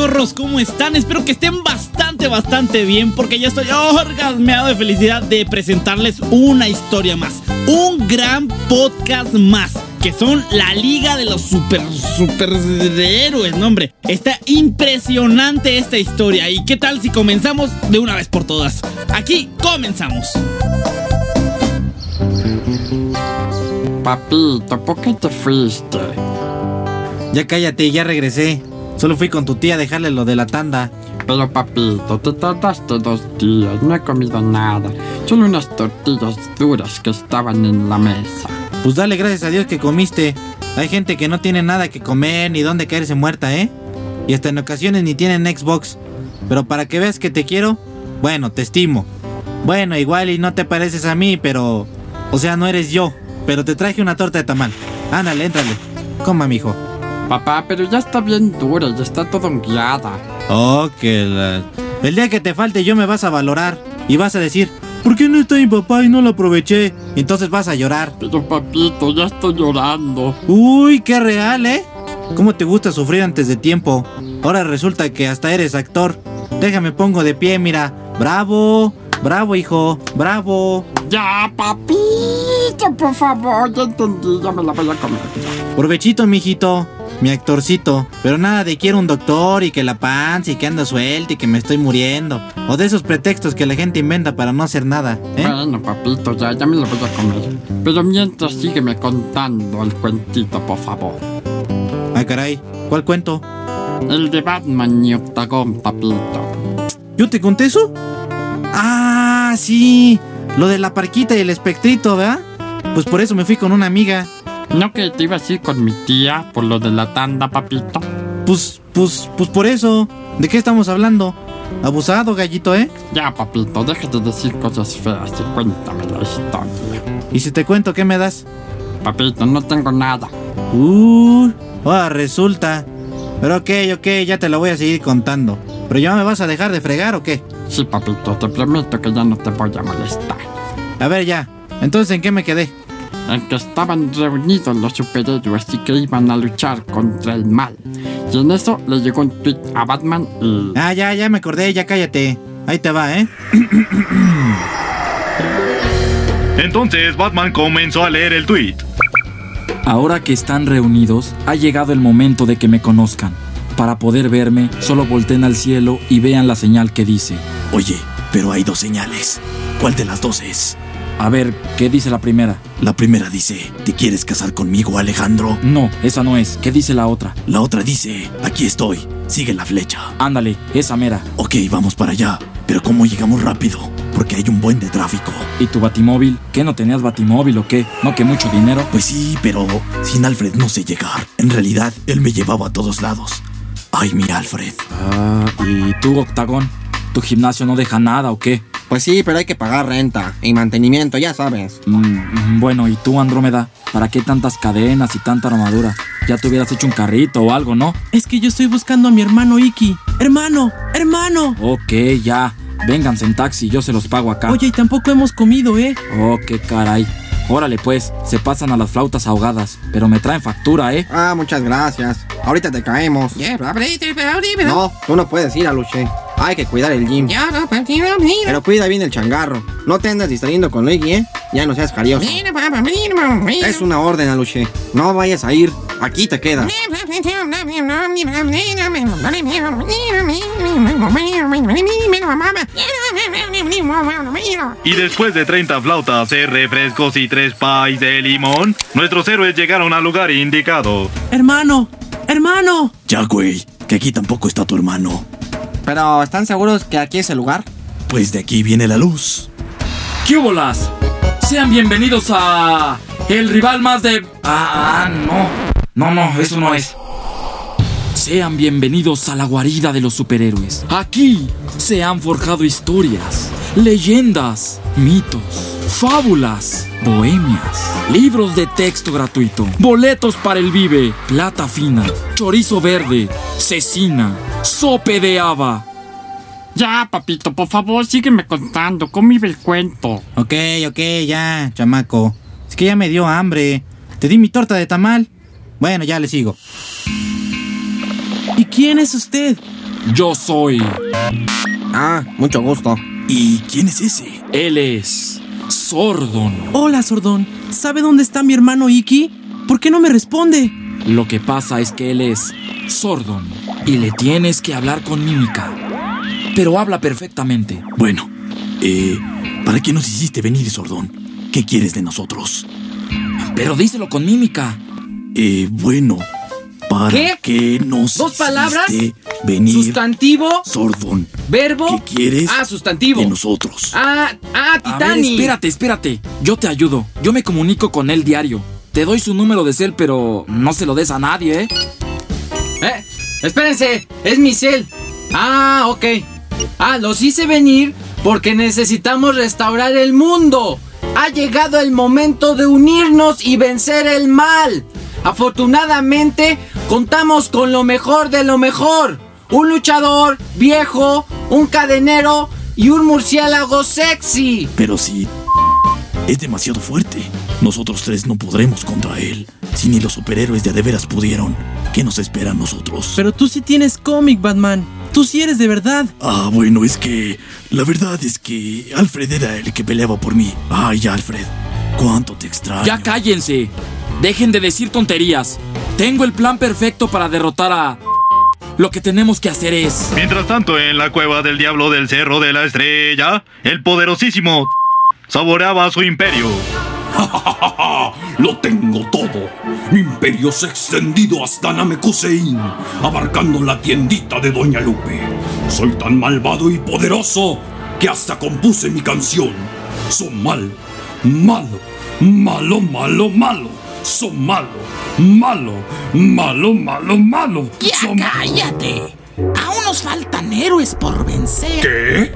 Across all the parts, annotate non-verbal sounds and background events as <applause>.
cachorros, ¿cómo están? Espero que estén bastante, bastante bien porque ya estoy orgasmeado de felicidad de presentarles una historia más. Un gran podcast más. Que son la Liga de los Super, Super Héroes, no hombre. Está impresionante esta historia. ¿Y qué tal si comenzamos de una vez por todas? Aquí comenzamos. Papito, ¿por qué te fuiste? Ya cállate, ya regresé. Solo fui con tu tía a dejarle lo de la tanda. Pero papito, te tardaste dos días, no he comido nada. Solo unas tortillas duras que estaban en la mesa. Pues dale gracias a Dios que comiste. Hay gente que no tiene nada que comer ni dónde caerse muerta, ¿eh? Y hasta en ocasiones ni tienen Xbox. Pero para que veas que te quiero, bueno, te estimo. Bueno, igual y no te pareces a mí, pero... O sea, no eres yo. Pero te traje una torta de tamal. Ándale, éntrale. Coma, mijo. Papá, pero ya está bien dura, ya está todo guiada. Oh, que la... El día que te falte yo me vas a valorar. Y vas a decir, ¿por qué no está mi papá y no lo aproveché? Entonces vas a llorar. Pero papito, ya estoy llorando. Uy, qué real, ¿eh? ¿Cómo te gusta sufrir antes de tiempo? Ahora resulta que hasta eres actor. Déjame pongo de pie, mira. Bravo, bravo, hijo, bravo. Ya, papito, por favor, ya entendí, ya me la voy a comer. Provechito, mijito. Mi actorcito. Pero nada de quiero un doctor y que la panza y que ando suelta y que me estoy muriendo. O de esos pretextos que la gente inventa para no hacer nada, ¿eh? Bueno, papito, ya, ya me lo voy a comer. Pero mientras sígueme contando el cuentito, por favor. Ah, caray. ¿Cuál cuento? El de Batman y Octagón, papito. ¿Yo te conté eso? Ah, sí. Lo de la parquita y el espectrito, ¿verdad? Pues por eso me fui con una amiga. ¿No que te ibas a ir con mi tía por lo de la tanda, papito? Pues, pues, pues por eso. ¿De qué estamos hablando? Abusado, gallito, ¿eh? Ya, papito, deja de decir cosas feas y cuéntame la historia. ¿Y si te cuento qué me das? Papito, no tengo nada. Uh, ahora resulta. Pero ok, ok, ya te lo voy a seguir contando. ¿Pero ya me vas a dejar de fregar o qué? Sí, papito, te prometo que ya no te voy a molestar. A ver ya, entonces ¿en qué me quedé? En que estaban reunidos los superhéroes y que iban a luchar contra el mal. Y en eso le llegó un tweet a Batman y... Ah, ya, ya me acordé, ya cállate. Ahí te va, ¿eh? Entonces Batman comenzó a leer el tweet. Ahora que están reunidos, ha llegado el momento de que me conozcan. Para poder verme, solo volteen al cielo y vean la señal que dice. Oye, pero hay dos señales. ¿Cuál de las dos es? A ver, ¿qué dice la primera? La primera dice, ¿te quieres casar conmigo, Alejandro? No, esa no es. ¿Qué dice la otra? La otra dice, aquí estoy, sigue la flecha. Ándale, esa mera. Ok, vamos para allá. Pero ¿cómo llegamos rápido? Porque hay un buen de tráfico. ¿Y tu batimóvil? ¿Qué no tenías batimóvil o qué? ¿No que mucho dinero? Pues sí, pero sin Alfred no sé llegar. En realidad, él me llevaba a todos lados. Ay, mi Alfred. Ah, ¿y tú, Octagón? ¿Tu gimnasio no deja nada o qué? Pues sí, pero hay que pagar renta y mantenimiento, ya sabes. Mm, bueno, ¿y tú, Andrómeda? ¿Para qué tantas cadenas y tanta armadura? Ya te hubieras hecho un carrito o algo, ¿no? Es que yo estoy buscando a mi hermano Iki. ¡Hermano! ¡Hermano! Ok, ya. Vénganse en taxi, yo se los pago acá. Oye, y tampoco hemos comido, ¿eh? Oh, qué caray. Órale pues, se pasan a las flautas ahogadas, pero me traen factura, ¿eh? Ah, muchas gracias. Ahorita te caemos. No, tú no puedes ir a Luche. Hay que cuidar el gym. Pero cuida bien el changarro. No te andas distrayendo con Luigi, ¿eh? Ya no seas carioso. Es una orden, Aluche. No vayas a ir. Aquí te quedas. Y después de 30 flautas, seis refrescos y tres pies de limón, nuestros héroes llegaron al lugar indicado. ¡Hermano! ¡Hermano! Ya, güey, que aquí tampoco está tu hermano. Pero, ¿están seguros que aquí es el lugar? Pues de aquí viene la luz. ¿Qué bolas? Sean bienvenidos a... El rival más de... Ah, ah, no. No, no, eso no es. Sean bienvenidos a la guarida de los superhéroes. Aquí se han forjado historias, leyendas, mitos, fábulas, bohemias, libros de texto gratuito, boletos para el Vive, plata fina, chorizo verde, cecina, sope de haba. Ya, papito, por favor, sígueme contando. ¿Cómo iba el cuento? Ok, ok, ya, chamaco. Es que ya me dio hambre. Te di mi torta de tamal. Bueno, ya le sigo. ¿Y quién es usted? Yo soy. Ah, mucho gusto. ¿Y quién es ese? Él es. Sordon. Hola, Sordón. ¿Sabe dónde está mi hermano Iki? ¿Por qué no me responde? Lo que pasa es que él es Sordon. Y le tienes que hablar con mímica. Pero habla perfectamente. Bueno, eh, ¿para qué nos hiciste venir, Sordón? ¿Qué quieres de nosotros? Pero díselo con mímica. Eh, bueno, ¿para ¿Qué? qué nos ¿Dos palabras? hiciste venir, Sustantivo, Sordón? verbo. ¿Qué quieres Ah, sustantivo. de nosotros? Ah, ah, A ver, Titani. espérate, espérate. Yo te ayudo. Yo me comunico con él diario. Te doy su número de cel, pero no se lo des a nadie, ¿eh? Eh, espérense, es mi cel. Ah, ok. Ah, los hice venir porque necesitamos restaurar el mundo. Ha llegado el momento de unirnos y vencer el mal. Afortunadamente, contamos con lo mejor de lo mejor. Un luchador viejo, un cadenero y un murciélago sexy. Pero si es demasiado fuerte, nosotros tres no podremos contra él. Si ni los superhéroes de veras pudieron, ¿qué nos espera a nosotros? Pero tú sí tienes cómic, Batman. Tú sí eres de verdad. Ah, bueno, es que la verdad es que Alfred era el que peleaba por mí. Ay, Alfred, cuánto te extraño. Ya cállense. Dejen de decir tonterías. Tengo el plan perfecto para derrotar a... Lo que tenemos que hacer es... Mientras tanto, en la cueva del diablo del Cerro de la Estrella, el poderosísimo saboreaba su imperio. <laughs> Lo tengo todo. Mi imperio se ha extendido hasta Namekusein, abarcando la tiendita de Doña Lupe. Soy tan malvado y poderoso que hasta compuse mi canción. Son malo, malo, malo, malo, malo. Son malo, malo, malo, malo, malo. Son- cállate. Aún nos faltan héroes por vencer. ¿Qué?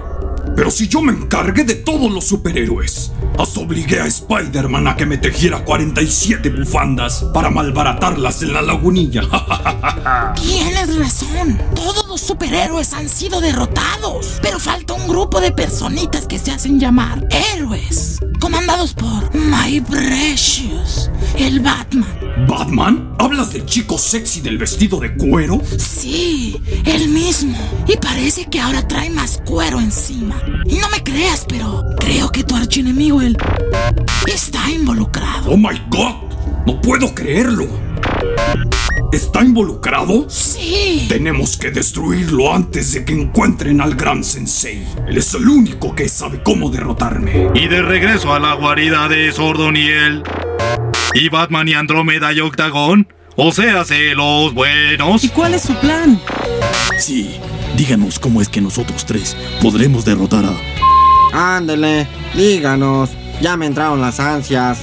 Pero si yo me encargué de todos los superhéroes. Hasta obligué a Spider-Man a que me tejiera 47 bufandas para malbaratarlas en la lagunilla. <laughs> Tienes razón. Todos los superhéroes han sido derrotados. Pero falta un grupo de personitas que se hacen llamar héroes. Comandados por My Precious, el Batman. ¿Batman? ¿Hablas del chico sexy del vestido de cuero? Sí, el mismo. Y parece que ahora trae más cuero encima. Y no me creas, pero creo que tu archienemigo, él, está involucrado. ¡Oh my god! No puedo creerlo. ¿Está involucrado? Sí. Tenemos que destruirlo antes de que encuentren al gran sensei. Él es el único que sabe cómo derrotarme. Y de regreso a la guarida de Sordon y Batman y Andrómeda y Octagón. O sea, los buenos. ¿Y cuál es su plan? Sí, díganos cómo es que nosotros tres podremos derrotar a... Ándele, díganos. Ya me entraron las ansias.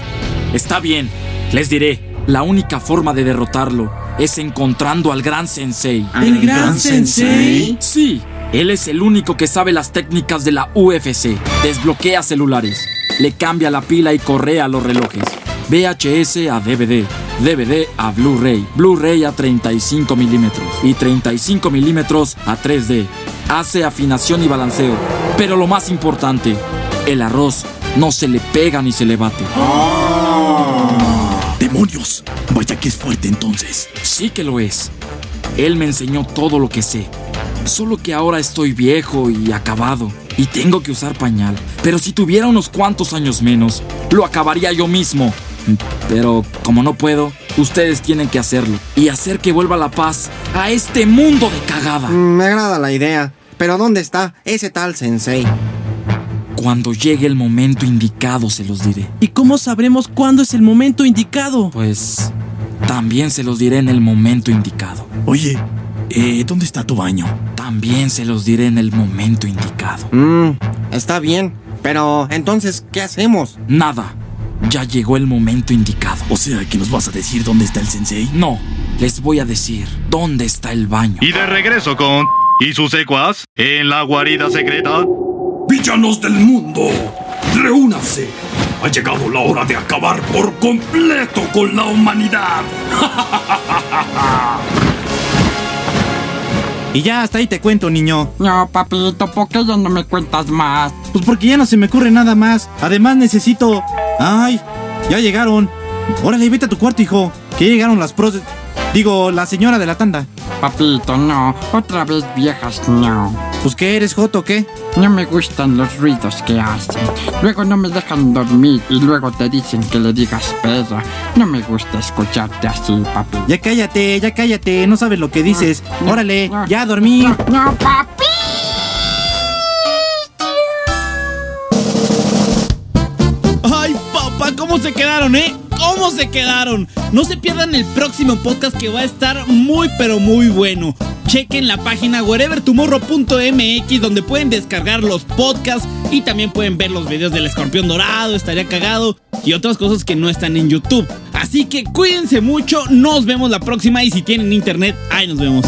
Está bien, les diré. La única forma de derrotarlo es encontrando al gran sensei. ¿El gran sensei? Sí, él es el único que sabe las técnicas de la UFC. Desbloquea celulares, le cambia la pila y correa los relojes. VHS a DVD, DVD a Blu-ray, Blu-ray a 35 milímetros y 35 milímetros a 3D. Hace afinación y balanceo. Pero lo más importante, el arroz no se le pega ni se le bate. ¡Demonios! Vaya que es fuerte entonces. Sí que lo es. Él me enseñó todo lo que sé. Solo que ahora estoy viejo y acabado. Y tengo que usar pañal. Pero si tuviera unos cuantos años menos, lo acabaría yo mismo. Pero como no puedo, ustedes tienen que hacerlo. Y hacer que vuelva la paz a este mundo de cagada. Mm, Me agrada la idea. Pero ¿dónde está ese tal sensei? Cuando llegue el momento indicado se los diré. ¿Y cómo sabremos cuándo es el momento indicado? Pues también se los diré en el momento indicado. Oye, eh, ¿dónde está tu baño? También se los diré en el momento indicado. Mmm, está bien. Pero entonces, ¿qué hacemos? Nada. Ya llegó el momento indicado. O sea, que nos vas a decir dónde está el sensei. No, les voy a decir dónde está el baño. Y de regreso con y sus secuas en la guarida secreta. ¡Villanos del mundo! ¡Reúnanse! Ha llegado la hora de acabar por completo con la humanidad. <laughs> Y ya hasta ahí te cuento, niño. No, papito, ¿por qué ya no me cuentas más? Pues porque ya no se me ocurre nada más. Además necesito... ¡Ay! Ya llegaron. Órale, vete a tu cuarto, hijo. Que llegaron las pros... Digo, la señora de la tanda. Papito, no. Otra vez viejas, no. Pues qué eres, Joto, o qué? No me gustan los ruidos que hacen. Luego no me dejan dormir y luego te dicen que le digas perra. No me gusta escucharte así, papi. Ya cállate, ya cállate, no sabes lo que dices. No, Órale, no, ya a dormir. No, papi. ¿Cómo se quedaron, eh? ¿Cómo se quedaron? No se pierdan el próximo podcast que va a estar muy, pero muy bueno. Chequen la página wherevertomorrow.mx donde pueden descargar los podcasts y también pueden ver los videos del escorpión dorado, estaría cagado y otras cosas que no están en YouTube. Así que cuídense mucho, nos vemos la próxima y si tienen internet, ahí nos vemos.